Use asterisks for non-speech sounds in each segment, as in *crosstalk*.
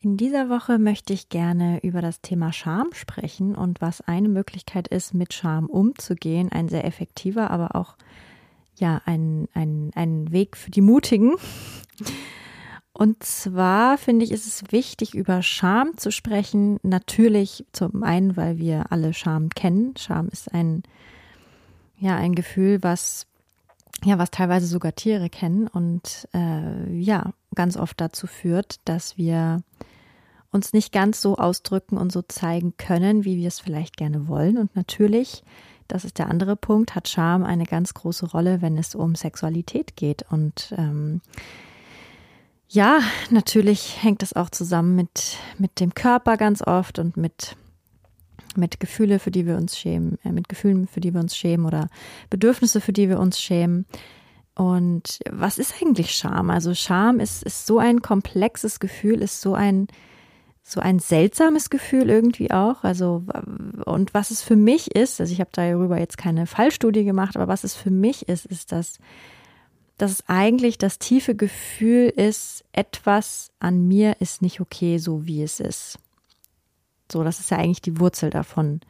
In dieser Woche möchte ich gerne über das Thema Scham sprechen und was eine Möglichkeit ist, mit Scham umzugehen. Ein sehr effektiver, aber auch ja, ein, ein, ein Weg für die Mutigen. Und zwar finde ich, ist es wichtig, über Scham zu sprechen. Natürlich zum einen, weil wir alle Scham kennen. Scham ist ein, ja, ein Gefühl, was ja, was teilweise sogar Tiere kennen und äh, ja, ganz oft dazu führt, dass wir uns nicht ganz so ausdrücken und so zeigen können, wie wir es vielleicht gerne wollen. Und natürlich, das ist der andere Punkt, hat Scham eine ganz große Rolle, wenn es um Sexualität geht. Und ähm, ja, natürlich hängt das auch zusammen mit, mit dem Körper ganz oft und mit mit Gefühle, für die wir uns schämen, äh, mit Gefühlen, für die wir uns schämen oder Bedürfnisse, für die wir uns schämen. Und was ist eigentlich Scham? Also Scham ist, ist so ein komplexes Gefühl, ist so ein so ein seltsames Gefühl irgendwie auch. Also, und was es für mich ist, also ich habe darüber jetzt keine Fallstudie gemacht, aber was es für mich ist, ist, dass, dass es eigentlich das tiefe Gefühl ist, etwas an mir ist nicht okay, so wie es ist. So, das ist ja eigentlich die Wurzel davon.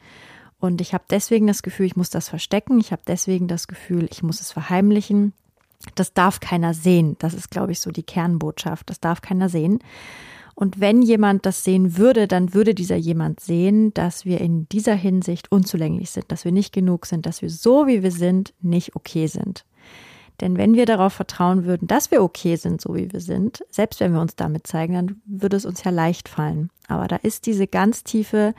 Und ich habe deswegen das Gefühl, ich muss das verstecken. Ich habe deswegen das Gefühl, ich muss es verheimlichen. Das darf keiner sehen. Das ist, glaube ich, so die Kernbotschaft. Das darf keiner sehen. Und wenn jemand das sehen würde, dann würde dieser jemand sehen, dass wir in dieser Hinsicht unzulänglich sind, dass wir nicht genug sind, dass wir so wie wir sind nicht okay sind. Denn wenn wir darauf vertrauen würden, dass wir okay sind, so wie wir sind, selbst wenn wir uns damit zeigen, dann würde es uns ja leicht fallen. Aber da ist diese ganz tiefe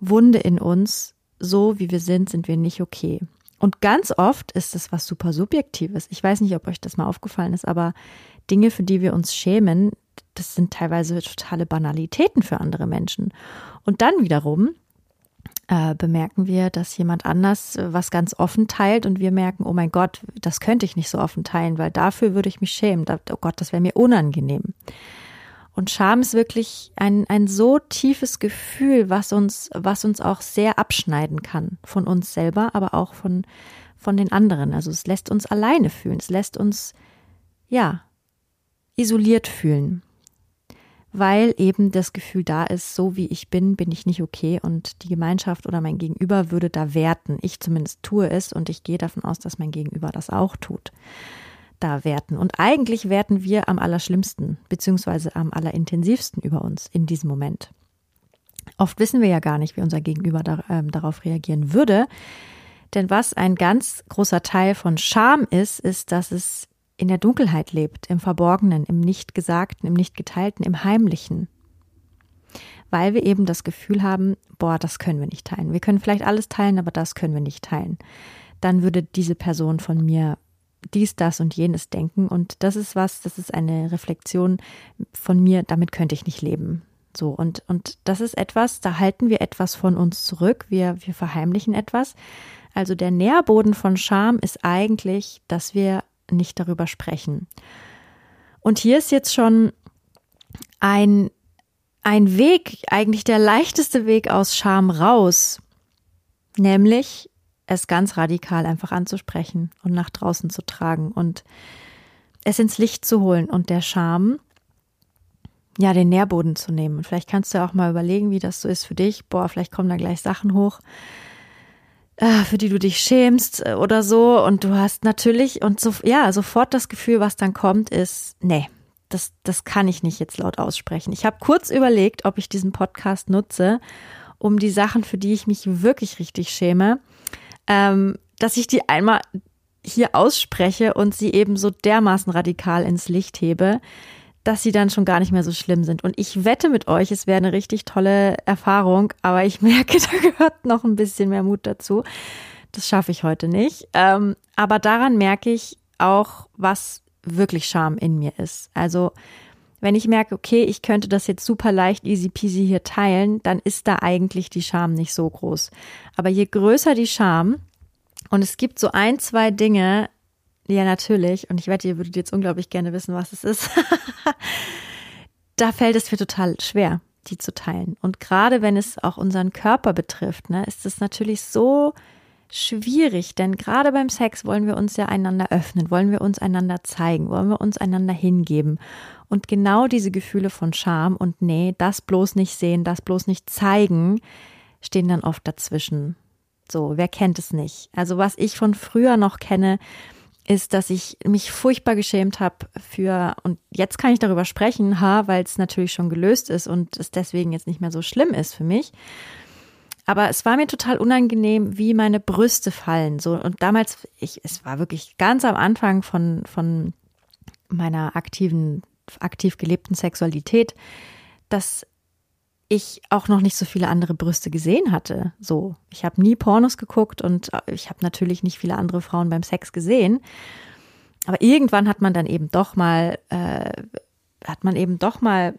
Wunde in uns, so wie wir sind, sind wir nicht okay. Und ganz oft ist es was super Subjektives. Ich weiß nicht, ob euch das mal aufgefallen ist, aber Dinge, für die wir uns schämen, das sind teilweise totale Banalitäten für andere Menschen. Und dann wiederum äh, bemerken wir, dass jemand anders äh, was ganz offen teilt und wir merken, oh mein Gott, das könnte ich nicht so offen teilen, weil dafür würde ich mich schämen. oh Gott, das wäre mir unangenehm. Und Scham ist wirklich ein, ein so tiefes Gefühl, was uns, was uns auch sehr abschneiden kann von uns selber, aber auch von, von den anderen. Also es lässt uns alleine fühlen. Es lässt uns, ja, isoliert fühlen weil eben das Gefühl da ist, so wie ich bin, bin ich nicht okay und die Gemeinschaft oder mein Gegenüber würde da werten. Ich zumindest tue es und ich gehe davon aus, dass mein Gegenüber das auch tut. Da werten. Und eigentlich werten wir am allerschlimmsten, beziehungsweise am allerintensivsten über uns in diesem Moment. Oft wissen wir ja gar nicht, wie unser Gegenüber da, äh, darauf reagieren würde. Denn was ein ganz großer Teil von Scham ist, ist, dass es in der Dunkelheit lebt, im Verborgenen, im Nichtgesagten, im Nichtgeteilten, im Heimlichen. Weil wir eben das Gefühl haben, boah, das können wir nicht teilen. Wir können vielleicht alles teilen, aber das können wir nicht teilen. Dann würde diese Person von mir dies, das und jenes denken. Und das ist was, das ist eine Reflexion von mir, damit könnte ich nicht leben. So, und, und das ist etwas, da halten wir etwas von uns zurück, wir, wir verheimlichen etwas. Also der Nährboden von Scham ist eigentlich, dass wir nicht darüber sprechen. Und hier ist jetzt schon ein, ein Weg, eigentlich der leichteste Weg aus Scham raus, nämlich es ganz radikal einfach anzusprechen und nach draußen zu tragen und es ins Licht zu holen und der Scham, ja, den Nährboden zu nehmen. Und vielleicht kannst du auch mal überlegen, wie das so ist für dich. Boah, vielleicht kommen da gleich Sachen hoch für die du dich schämst äh, oder so. Und du hast natürlich und so, ja, sofort das Gefühl, was dann kommt, ist, nee, das, das kann ich nicht jetzt laut aussprechen. Ich habe kurz überlegt, ob ich diesen Podcast nutze, um die Sachen, für die ich mich wirklich richtig schäme, ähm, dass ich die einmal hier ausspreche und sie eben so dermaßen radikal ins Licht hebe, dass sie dann schon gar nicht mehr so schlimm sind. Und ich wette mit euch, es wäre eine richtig tolle Erfahrung, aber ich *laughs* merke, da gehört noch ein bisschen mehr Mut dazu. Das schaffe ich heute nicht. Ähm, aber daran merke ich auch, was wirklich Scham in mir ist. Also wenn ich merke, okay, ich könnte das jetzt super leicht easy peasy hier teilen, dann ist da eigentlich die Scham nicht so groß. Aber je größer die Scham, und es gibt so ein, zwei Dinge, ja natürlich, und ich wette, ihr würdet jetzt unglaublich gerne wissen, was es ist, *laughs* da fällt es mir total schwer, die zu teilen. Und gerade wenn es auch unseren Körper betrifft, ne, ist es natürlich so schwierig, denn gerade beim Sex wollen wir uns ja einander öffnen, wollen wir uns einander zeigen, wollen wir uns einander hingeben. Und genau diese Gefühle von Scham und nee, das bloß nicht sehen, das bloß nicht zeigen, stehen dann oft dazwischen. So, wer kennt es nicht? Also was ich von früher noch kenne, ist, dass ich mich furchtbar geschämt habe für, und jetzt kann ich darüber sprechen, ha, weil es natürlich schon gelöst ist und es deswegen jetzt nicht mehr so schlimm ist für mich. Aber es war mir total unangenehm, wie meine Brüste fallen. So, und damals, ich, es war wirklich ganz am Anfang von, von meiner aktiven, aktiv gelebten Sexualität, dass ich auch noch nicht so viele andere Brüste gesehen hatte. So, ich habe nie Pornos geguckt und ich habe natürlich nicht viele andere Frauen beim Sex gesehen. Aber irgendwann hat man dann eben doch mal, äh, hat man eben doch mal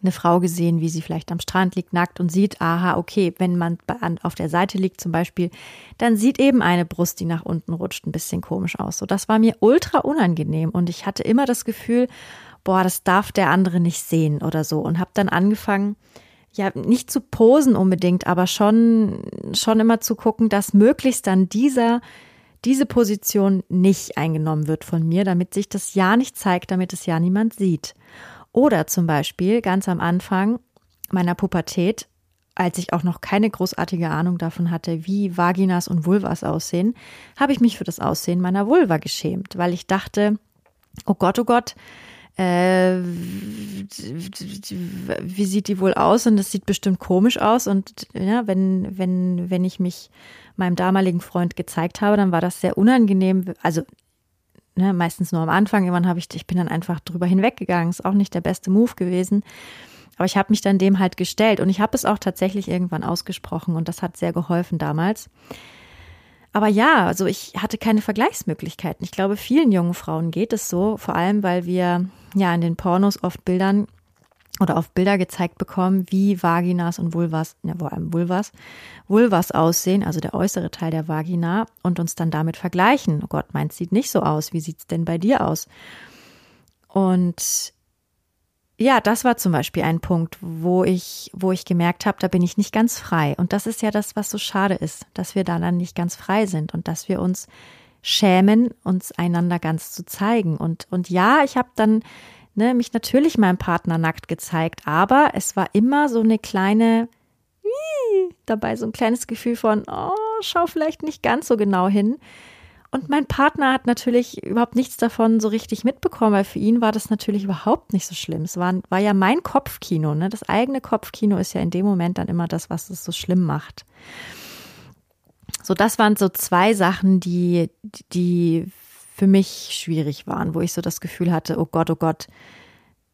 eine Frau gesehen, wie sie vielleicht am Strand liegt, nackt und sieht, aha, okay, wenn man auf der Seite liegt zum Beispiel, dann sieht eben eine Brust, die nach unten rutscht, ein bisschen komisch aus. So, das war mir ultra unangenehm und ich hatte immer das Gefühl, boah, das darf der andere nicht sehen oder so und habe dann angefangen, ja, nicht zu posen unbedingt, aber schon, schon immer zu gucken, dass möglichst dann dieser, diese Position nicht eingenommen wird von mir, damit sich das ja nicht zeigt, damit es ja niemand sieht. Oder zum Beispiel ganz am Anfang meiner Pubertät, als ich auch noch keine großartige Ahnung davon hatte, wie Vaginas und Vulvas aussehen, habe ich mich für das Aussehen meiner Vulva geschämt, weil ich dachte, oh Gott, oh Gott, wie sieht die wohl aus? Und das sieht bestimmt komisch aus. Und ja, wenn, wenn, wenn ich mich meinem damaligen Freund gezeigt habe, dann war das sehr unangenehm. Also ne, meistens nur am Anfang, irgendwann habe ich, ich bin dann einfach drüber hinweggegangen, ist auch nicht der beste Move gewesen. Aber ich habe mich dann dem halt gestellt und ich habe es auch tatsächlich irgendwann ausgesprochen und das hat sehr geholfen damals. Aber ja, also ich hatte keine Vergleichsmöglichkeiten. Ich glaube, vielen jungen Frauen geht es so, vor allem weil wir ja in den Pornos oft Bildern oder auf Bilder gezeigt bekommen, wie Vaginas und Vulvas, ja, vor allem Vulvas, Vulvas aussehen, also der äußere Teil der Vagina, und uns dann damit vergleichen. Oh Gott, meins sieht nicht so aus. Wie sieht's denn bei dir aus? Und ja, das war zum Beispiel ein Punkt, wo ich, wo ich gemerkt habe, da bin ich nicht ganz frei. Und das ist ja das, was so schade ist, dass wir da dann nicht ganz frei sind und dass wir uns schämen, uns einander ganz zu zeigen. Und, und ja, ich habe dann ne, mich natürlich meinem Partner nackt gezeigt, aber es war immer so eine kleine dabei, so ein kleines Gefühl von, oh, schau vielleicht nicht ganz so genau hin. Und mein Partner hat natürlich überhaupt nichts davon so richtig mitbekommen, weil für ihn war das natürlich überhaupt nicht so schlimm. Es war, war ja mein Kopfkino, ne? Das eigene Kopfkino ist ja in dem Moment dann immer das, was es so schlimm macht. So, das waren so zwei Sachen, die, die für mich schwierig waren, wo ich so das Gefühl hatte, oh Gott, oh Gott,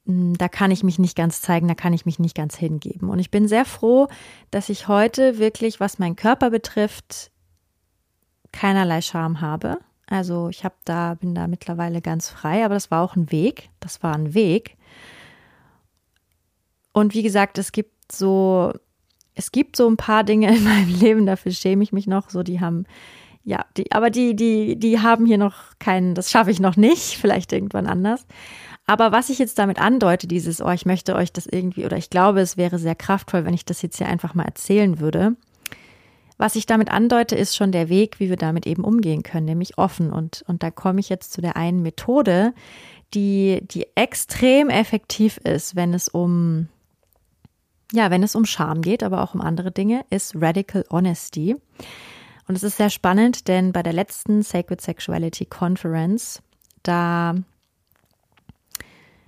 hm, da kann ich mich nicht ganz zeigen, da kann ich mich nicht ganz hingeben. Und ich bin sehr froh, dass ich heute wirklich, was meinen Körper betrifft, keinerlei Scham habe. Also ich habe da, bin da mittlerweile ganz frei, aber das war auch ein Weg. Das war ein Weg. Und wie gesagt, es gibt so, es gibt so ein paar Dinge *laughs* in meinem Leben, dafür schäme ich mich noch. So, die haben ja, die, aber die, die, die haben hier noch keinen, das schaffe ich noch nicht, *laughs* vielleicht irgendwann anders. Aber was ich jetzt damit andeute, dieses, oh, ich möchte euch das irgendwie, oder ich glaube, es wäre sehr kraftvoll, wenn ich das jetzt hier einfach mal erzählen würde. Was ich damit andeute, ist schon der Weg, wie wir damit eben umgehen können, nämlich offen. Und, und da komme ich jetzt zu der einen Methode, die, die extrem effektiv ist, wenn es um, ja, wenn es um Scham geht, aber auch um andere Dinge, ist Radical Honesty. Und es ist sehr spannend, denn bei der letzten Sacred Sexuality Conference, da,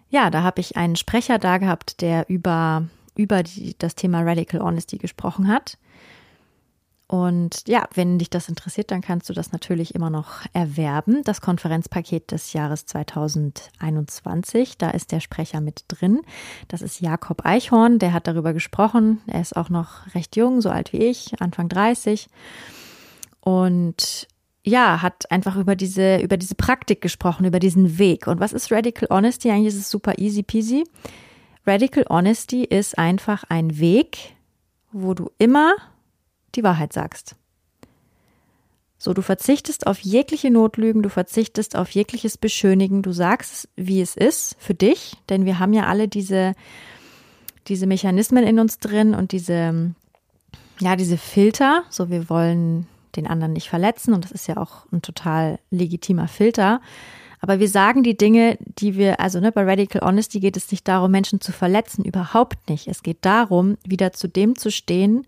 ja, da habe ich einen Sprecher da gehabt, der über, über die, das Thema Radical Honesty gesprochen hat. Und ja, wenn dich das interessiert, dann kannst du das natürlich immer noch erwerben. Das Konferenzpaket des Jahres 2021, da ist der Sprecher mit drin. Das ist Jakob Eichhorn, der hat darüber gesprochen. Er ist auch noch recht jung, so alt wie ich, Anfang 30. und ja, hat einfach über diese, über diese Praktik gesprochen, über diesen Weg. Und was ist Radical Honesty? Eigentlich ist es super easy peasy. Radical Honesty ist einfach ein Weg, wo du immer die Wahrheit sagst. So, du verzichtest auf jegliche Notlügen, du verzichtest auf jegliches Beschönigen, du sagst, wie es ist für dich, denn wir haben ja alle diese, diese Mechanismen in uns drin und diese, ja, diese Filter. So, wir wollen den anderen nicht verletzen und das ist ja auch ein total legitimer Filter. Aber wir sagen die Dinge, die wir, also ne, bei Radical Honesty geht es nicht darum, Menschen zu verletzen, überhaupt nicht. Es geht darum, wieder zu dem zu stehen,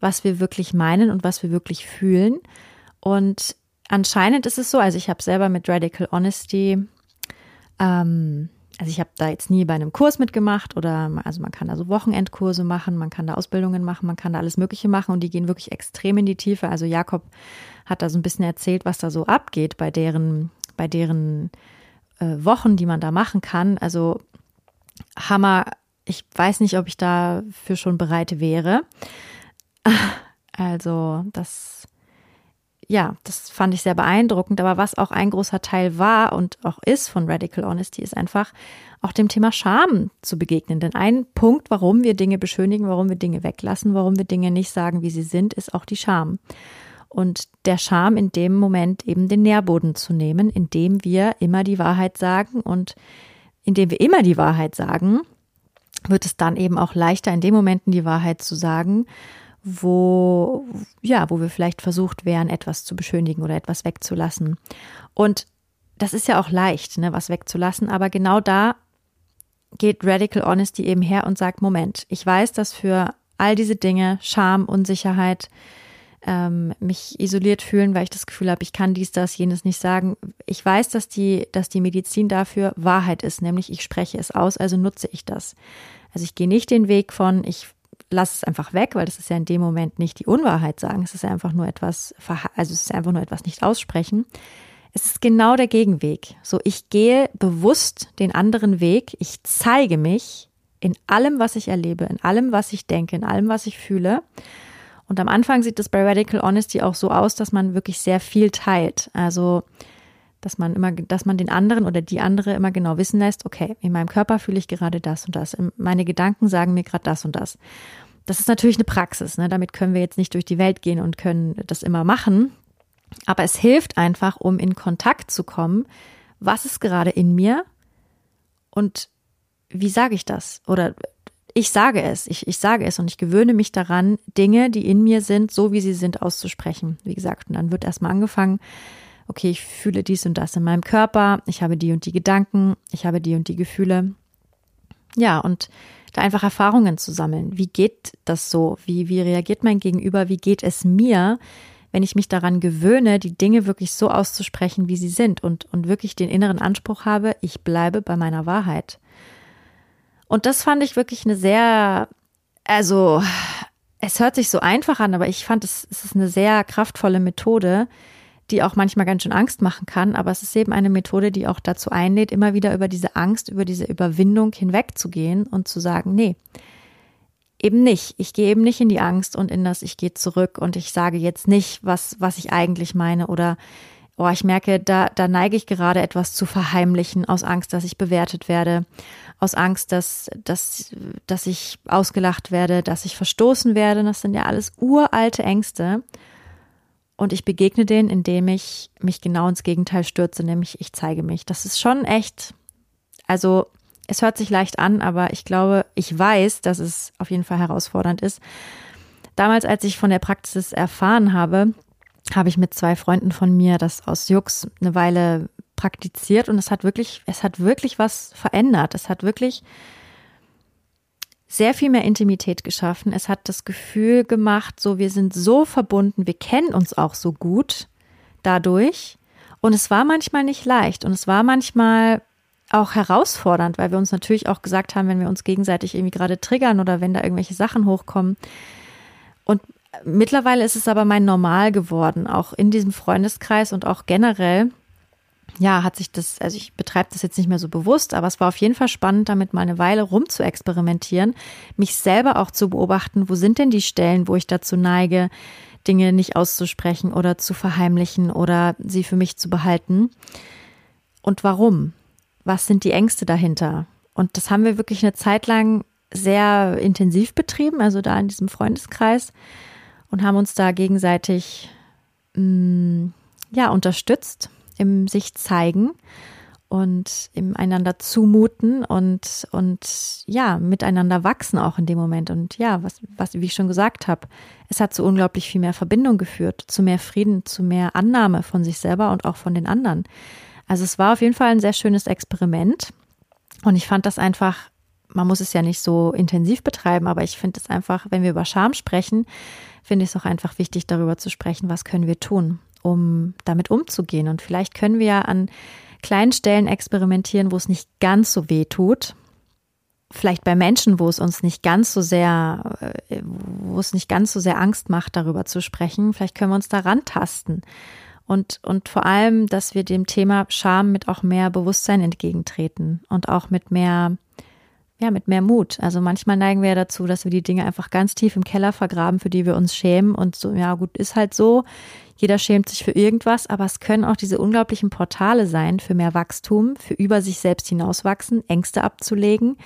was wir wirklich meinen und was wir wirklich fühlen. Und anscheinend ist es so, also ich habe selber mit Radical Honesty, ähm, also ich habe da jetzt nie bei einem Kurs mitgemacht oder also man kann da so Wochenendkurse machen, man kann da Ausbildungen machen, man kann da alles Mögliche machen und die gehen wirklich extrem in die Tiefe. Also Jakob hat da so ein bisschen erzählt, was da so abgeht bei deren, bei deren äh, Wochen, die man da machen kann. Also Hammer, ich weiß nicht, ob ich dafür schon bereit wäre. Also das ja, das fand ich sehr beeindruckend. Aber was auch ein großer Teil war und auch ist von Radical Honesty, ist einfach auch dem Thema Scham zu begegnen. Denn ein Punkt, warum wir Dinge beschönigen, warum wir Dinge weglassen, warum wir Dinge nicht sagen, wie sie sind, ist auch die Scham. Und der Scham in dem Moment eben den Nährboden zu nehmen, indem wir immer die Wahrheit sagen und indem wir immer die Wahrheit sagen, wird es dann eben auch leichter, in den Momenten die Wahrheit zu sagen wo, ja, wo wir vielleicht versucht wären, etwas zu beschönigen oder etwas wegzulassen. Und das ist ja auch leicht, ne, was wegzulassen, aber genau da geht Radical Honesty eben her und sagt, Moment, ich weiß, dass für all diese Dinge, Scham, Unsicherheit, ähm, mich isoliert fühlen, weil ich das Gefühl habe, ich kann dies, das, jenes nicht sagen. Ich weiß, dass die, dass die Medizin dafür Wahrheit ist, nämlich ich spreche es aus, also nutze ich das. Also ich gehe nicht den Weg von, ich lass es einfach weg, weil das ist ja in dem Moment nicht die Unwahrheit sagen. Es ist ja einfach nur etwas, also es ist einfach nur etwas nicht aussprechen. Es ist genau der Gegenweg. So, ich gehe bewusst den anderen Weg. Ich zeige mich in allem, was ich erlebe, in allem, was ich denke, in allem, was ich fühle. Und am Anfang sieht es bei Radical Honesty auch so aus, dass man wirklich sehr viel teilt. Also, dass man immer, dass man den anderen oder die andere immer genau wissen lässt, okay, in meinem Körper fühle ich gerade das und das, meine Gedanken sagen mir gerade das und das. Das ist natürlich eine Praxis, ne? damit können wir jetzt nicht durch die Welt gehen und können das immer machen, aber es hilft einfach, um in Kontakt zu kommen, was ist gerade in mir und wie sage ich das? Oder ich sage es, ich, ich sage es und ich gewöhne mich daran, Dinge, die in mir sind, so wie sie sind, auszusprechen. Wie gesagt, und dann wird erstmal angefangen, okay, ich fühle dies und das in meinem Körper, ich habe die und die Gedanken, ich habe die und die Gefühle. Ja, und da einfach Erfahrungen zu sammeln. Wie geht das so? Wie, wie reagiert mein Gegenüber? Wie geht es mir, wenn ich mich daran gewöhne, die Dinge wirklich so auszusprechen, wie sie sind und, und wirklich den inneren Anspruch habe, ich bleibe bei meiner Wahrheit. Und das fand ich wirklich eine sehr, also, es hört sich so einfach an, aber ich fand, es, es ist eine sehr kraftvolle Methode, die auch manchmal ganz schön Angst machen kann, aber es ist eben eine Methode, die auch dazu einlädt, immer wieder über diese Angst, über diese Überwindung hinwegzugehen und zu sagen, nee, eben nicht. Ich gehe eben nicht in die Angst und in das, ich gehe zurück und ich sage jetzt nicht, was, was ich eigentlich meine oder oh, ich merke, da, da neige ich gerade etwas zu verheimlichen aus Angst, dass ich bewertet werde, aus Angst, dass, dass, dass ich ausgelacht werde, dass ich verstoßen werde. Das sind ja alles uralte Ängste. Und ich begegne denen, indem ich mich genau ins Gegenteil stürze, nämlich ich zeige mich. Das ist schon echt, also es hört sich leicht an, aber ich glaube, ich weiß, dass es auf jeden Fall herausfordernd ist. Damals, als ich von der Praxis erfahren habe, habe ich mit zwei Freunden von mir das aus Jux eine Weile praktiziert und es hat wirklich, es hat wirklich was verändert. Es hat wirklich sehr viel mehr Intimität geschaffen. Es hat das Gefühl gemacht, so wir sind so verbunden, wir kennen uns auch so gut dadurch. Und es war manchmal nicht leicht und es war manchmal auch herausfordernd, weil wir uns natürlich auch gesagt haben, wenn wir uns gegenseitig irgendwie gerade triggern oder wenn da irgendwelche Sachen hochkommen. Und mittlerweile ist es aber mein Normal geworden, auch in diesem Freundeskreis und auch generell, ja, hat sich das, also ich betreibe das jetzt nicht mehr so bewusst, aber es war auf jeden Fall spannend, damit mal eine Weile rum zu experimentieren, mich selber auch zu beobachten, wo sind denn die Stellen, wo ich dazu neige, Dinge nicht auszusprechen oder zu verheimlichen oder sie für mich zu behalten. Und warum? Was sind die Ängste dahinter? Und das haben wir wirklich eine Zeit lang sehr intensiv betrieben, also da in diesem Freundeskreis und haben uns da gegenseitig mh, mm, ja unterstützt im sich zeigen und im einander zumuten und und ja miteinander wachsen auch in dem Moment. Und ja was was wie ich schon gesagt habe es hat zu unglaublich viel mehr Verbindung geführt zu mehr Frieden zu mehr Annahme von sich selber und auch von den anderen. Also es war auf jeden Fall ein sehr schönes Experiment und ich fand das einfach man muss es ja nicht so intensiv betreiben aber ich finde es einfach wenn wir über Scham sprechen finde ich es auch einfach wichtig darüber zu sprechen was können wir tun um damit umzugehen und vielleicht können wir ja an kleinen Stellen experimentieren, wo es nicht ganz so weh tut. Vielleicht bei Menschen, wo es uns nicht ganz so sehr, äh, wo es nicht ganz so sehr Angst macht, darüber zu sprechen. Vielleicht können wir uns da rantasten. Und, und vor allem, dass wir dem Thema Scham mit auch mehr Bewusstsein entgegentreten und auch mit mehr, ja, mit mehr Mut. Also manchmal neigen wir ja dazu, dass wir die Dinge einfach ganz tief im Keller vergraben, für die wir uns schämen und so, ja gut, ist halt so. Jeder schämt sich für irgendwas, aber es können auch diese unglaublichen Portale sein für mehr Wachstum, für über sich selbst hinauswachsen, Ängste abzulegen.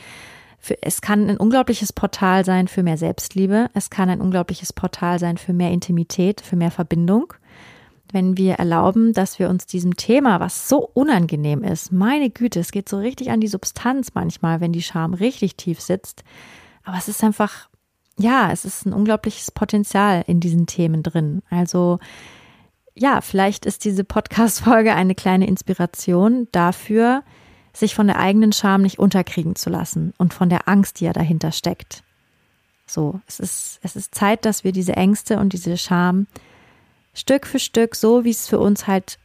Es kann ein unglaubliches Portal sein für mehr Selbstliebe. Es kann ein unglaubliches Portal sein für mehr Intimität, für mehr Verbindung. Wenn wir erlauben, dass wir uns diesem Thema, was so unangenehm ist, meine Güte, es geht so richtig an die Substanz manchmal, wenn die Scham richtig tief sitzt. Aber es ist einfach, ja, es ist ein unglaubliches Potenzial in diesen Themen drin. Also ja, vielleicht ist diese Podcast-Folge eine kleine Inspiration dafür, sich von der eigenen Scham nicht unterkriegen zu lassen und von der Angst, die ja dahinter steckt. So, es ist, es ist Zeit, dass wir diese Ängste und diese Scham Stück für Stück, so wie es für uns halt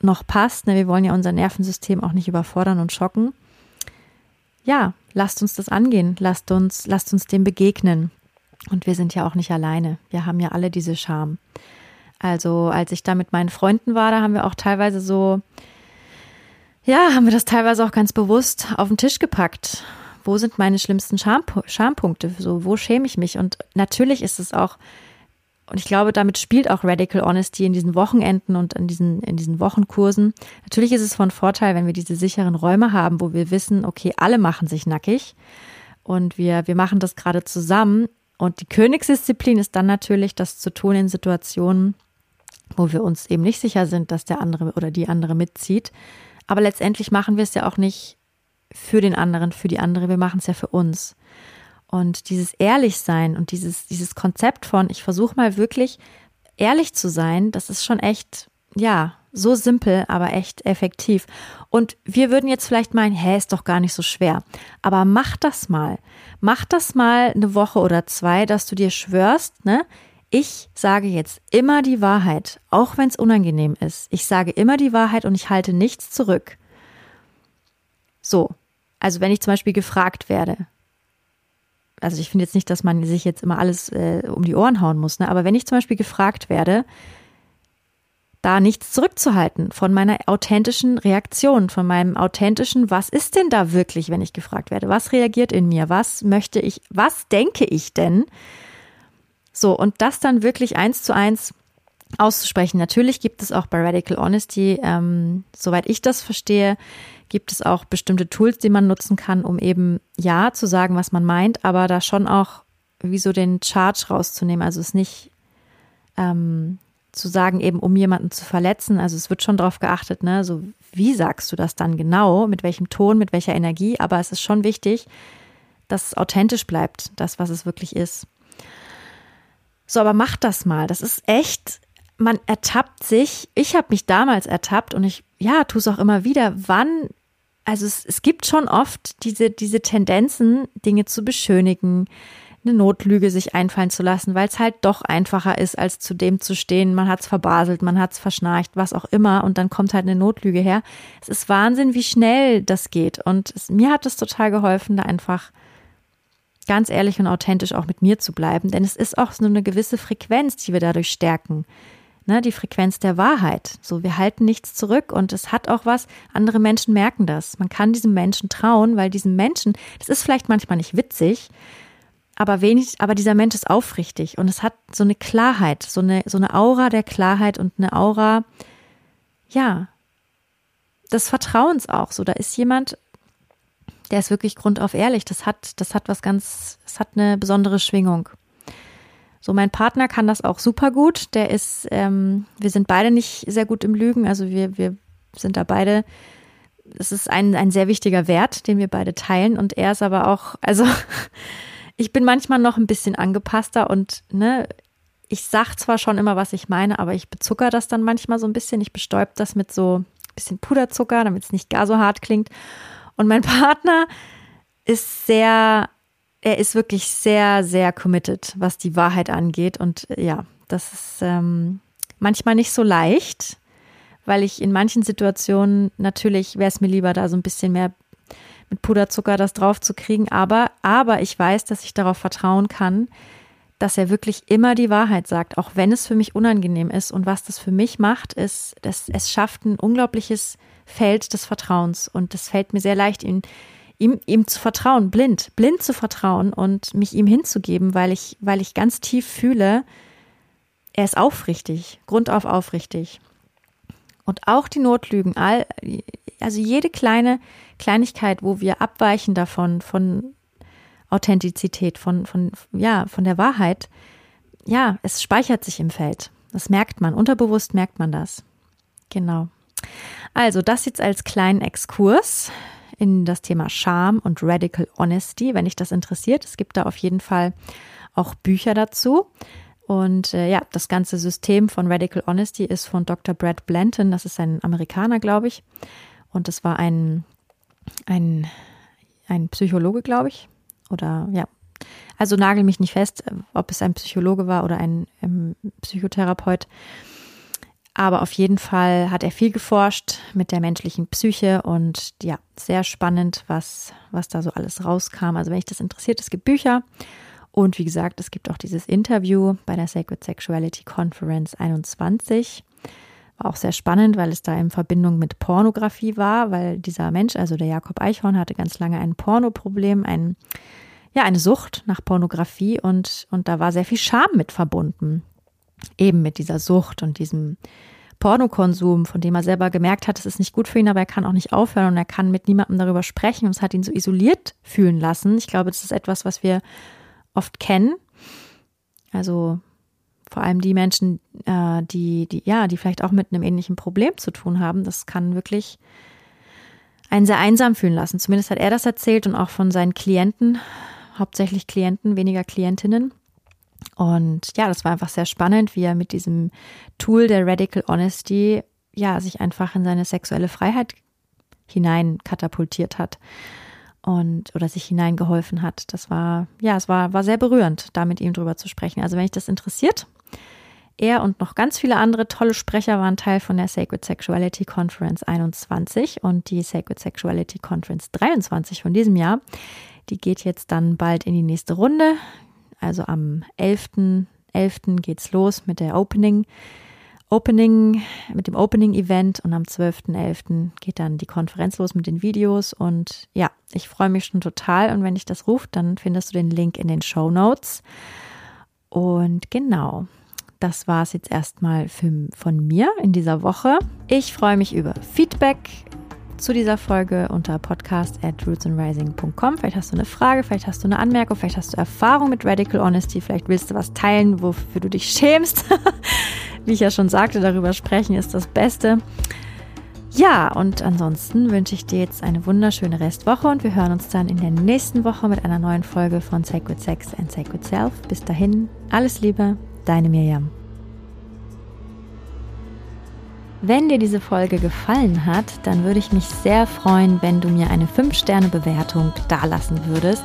noch passt, ne, wir wollen ja unser Nervensystem auch nicht überfordern und schocken. Ja, lasst uns das angehen, lasst uns, lasst uns dem begegnen. Und wir sind ja auch nicht alleine. Wir haben ja alle diese Scham. Also als ich da mit meinen Freunden war, da haben wir auch teilweise so, ja, haben wir das teilweise auch ganz bewusst auf den Tisch gepackt. Wo sind meine schlimmsten Scham Schampunkte? So, wo schäme ich mich? Und natürlich ist es auch, und ich glaube, damit spielt auch Radical Honesty in diesen Wochenenden und in diesen, in diesen Wochenkursen. Natürlich ist es von Vorteil, wenn wir diese sicheren Räume haben, wo wir wissen, okay, alle machen sich nackig und wir, wir machen das gerade zusammen. Und die Königsdisziplin ist dann natürlich, das zu tun in Situationen, wo wir uns eben nicht sicher sind, dass der andere oder die andere mitzieht. Aber letztendlich machen wir es ja auch nicht für den anderen, für die andere, wir machen es ja für uns. Und dieses Ehrlichsein und dieses, dieses Konzept von, ich versuche mal wirklich ehrlich zu sein, das ist schon echt, ja, so simpel, aber echt effektiv. Und wir würden jetzt vielleicht meinen, hä, ist doch gar nicht so schwer. Aber mach das mal. Mach das mal eine Woche oder zwei, dass du dir schwörst, ne? Ich sage jetzt immer die Wahrheit, auch wenn es unangenehm ist. Ich sage immer die Wahrheit und ich halte nichts zurück. So, also wenn ich zum Beispiel gefragt werde, also ich finde jetzt nicht, dass man sich jetzt immer alles äh, um die Ohren hauen muss, ne? aber wenn ich zum Beispiel gefragt werde, da nichts zurückzuhalten von meiner authentischen Reaktion, von meinem authentischen, was ist denn da wirklich, wenn ich gefragt werde? Was reagiert in mir? Was möchte ich, was denke ich denn? So, und das dann wirklich eins zu eins auszusprechen. Natürlich gibt es auch bei Radical Honesty, ähm, soweit ich das verstehe, gibt es auch bestimmte Tools, die man nutzen kann, um eben ja zu sagen, was man meint, aber da schon auch wie so den Charge rauszunehmen. Also es nicht ähm, zu sagen, eben um jemanden zu verletzen. Also es wird schon darauf geachtet, ne, so wie sagst du das dann genau, mit welchem Ton, mit welcher Energie, aber es ist schon wichtig, dass es authentisch bleibt, das, was es wirklich ist. So, aber mach das mal. Das ist echt, man ertappt sich. Ich habe mich damals ertappt und ich, ja, tue es auch immer wieder. Wann, also es, es gibt schon oft diese, diese Tendenzen, Dinge zu beschönigen, eine Notlüge sich einfallen zu lassen, weil es halt doch einfacher ist, als zu dem zu stehen. Man hat es verbaselt, man hat es verschnarcht, was auch immer, und dann kommt halt eine Notlüge her. Es ist Wahnsinn, wie schnell das geht. Und es, mir hat es total geholfen, da einfach ganz ehrlich und authentisch auch mit mir zu bleiben, denn es ist auch so eine gewisse Frequenz, die wir dadurch stärken. Ne, die Frequenz der Wahrheit. So, wir halten nichts zurück und es hat auch was, andere Menschen merken das. Man kann diesem Menschen trauen, weil diesem Menschen, das ist vielleicht manchmal nicht witzig, aber wenig, aber dieser Mensch ist aufrichtig und es hat so eine Klarheit, so eine, so eine Aura der Klarheit und eine Aura, ja, des Vertrauens auch. So, da ist jemand, der ist wirklich grundauf ehrlich. Das hat, das hat was ganz, es hat eine besondere Schwingung. So, mein Partner kann das auch super gut. Der ist, ähm, wir sind beide nicht sehr gut im Lügen. Also wir, wir sind da beide, es ist ein, ein sehr wichtiger Wert, den wir beide teilen. Und er ist aber auch, also *laughs* ich bin manchmal noch ein bisschen angepasster und ne, ich sag zwar schon immer, was ich meine, aber ich bezucker das dann manchmal so ein bisschen. Ich bestäub das mit so ein bisschen Puderzucker, damit es nicht gar so hart klingt. Und mein *laughs* Partner ist sehr, er ist wirklich sehr, sehr committed, was die Wahrheit angeht. Und äh, ja, das ist ähm, manchmal nicht so leicht, weil ich in manchen Situationen natürlich wäre es mir lieber, da so ein bisschen mehr mit Puderzucker das drauf zu kriegen. Aber, aber ich weiß, dass ich darauf vertrauen kann, dass er wirklich immer die Wahrheit sagt, auch wenn es für mich unangenehm ist. Und was das für mich macht, ist, dass es schafft ein unglaubliches Feld des Vertrauens. Und es fällt mir sehr leicht, ihm, ihm, ihm zu vertrauen, blind, blind zu vertrauen und mich ihm hinzugeben, weil ich, weil ich ganz tief fühle, er ist aufrichtig, grundauf aufrichtig. Und auch die Notlügen, all, also jede kleine Kleinigkeit, wo wir abweichen davon, von Authentizität, von, von, ja, von der Wahrheit, ja, es speichert sich im Feld. Das merkt man, unterbewusst merkt man das. Genau. Also, das jetzt als kleinen Exkurs in das Thema Scham und Radical Honesty, wenn dich das interessiert. Es gibt da auf jeden Fall auch Bücher dazu. Und äh, ja, das ganze System von Radical Honesty ist von Dr. Brad Blanton. Das ist ein Amerikaner, glaube ich. Und das war ein, ein, ein Psychologe, glaube ich. Oder ja. Also nagel mich nicht fest, ob es ein Psychologe war oder ein ähm, Psychotherapeut. Aber auf jeden Fall hat er viel geforscht mit der menschlichen Psyche und ja, sehr spannend, was, was da so alles rauskam. Also wenn dich das interessiert, es gibt Bücher und wie gesagt, es gibt auch dieses Interview bei der Sacred Sexuality Conference 21. War auch sehr spannend, weil es da in Verbindung mit Pornografie war, weil dieser Mensch, also der Jakob Eichhorn, hatte ganz lange ein Pornoproblem, ein, ja, eine Sucht nach Pornografie und, und da war sehr viel Scham mit verbunden. Eben mit dieser Sucht und diesem Pornokonsum, von dem er selber gemerkt hat, es ist nicht gut für ihn, aber er kann auch nicht aufhören und er kann mit niemandem darüber sprechen und es hat ihn so isoliert fühlen lassen. Ich glaube, das ist etwas, was wir oft kennen. Also vor allem die Menschen, äh, die, die, ja, die vielleicht auch mit einem ähnlichen Problem zu tun haben, das kann wirklich einen sehr einsam fühlen lassen. Zumindest hat er das erzählt und auch von seinen Klienten, hauptsächlich Klienten, weniger Klientinnen. Und ja, das war einfach sehr spannend, wie er mit diesem Tool der Radical Honesty ja sich einfach in seine sexuelle Freiheit hinein katapultiert hat und oder sich hineingeholfen hat. Das war, ja, es war, war sehr berührend, da mit ihm drüber zu sprechen. Also wenn euch das interessiert, er und noch ganz viele andere tolle Sprecher waren Teil von der Sacred Sexuality Conference 21 und die Sacred Sexuality Conference 23 von diesem Jahr. Die geht jetzt dann bald in die nächste Runde. Also am 11.11. 11. geht's los mit der Opening Opening, mit dem Opening-Event und am 12.11. geht dann die Konferenz los mit den Videos und ja, ich freue mich schon total und wenn ich das ruft, dann findest du den Link in den Show Notes. Und genau, das war es jetzt erstmal von mir in dieser Woche. Ich freue mich über Feedback zu dieser Folge unter podcast at rootsandrising.com. Vielleicht hast du eine Frage, vielleicht hast du eine Anmerkung, vielleicht hast du Erfahrung mit Radical Honesty, vielleicht willst du was teilen, wofür du dich schämst. *laughs* Wie ich ja schon sagte, darüber sprechen ist das Beste. Ja, und ansonsten wünsche ich dir jetzt eine wunderschöne Restwoche und wir hören uns dann in der nächsten Woche mit einer neuen Folge von Sacred Sex and Sacred Self. Bis dahin, alles Liebe, deine Miriam. Wenn dir diese Folge gefallen hat, dann würde ich mich sehr freuen, wenn du mir eine 5-Sterne-Bewertung dalassen würdest.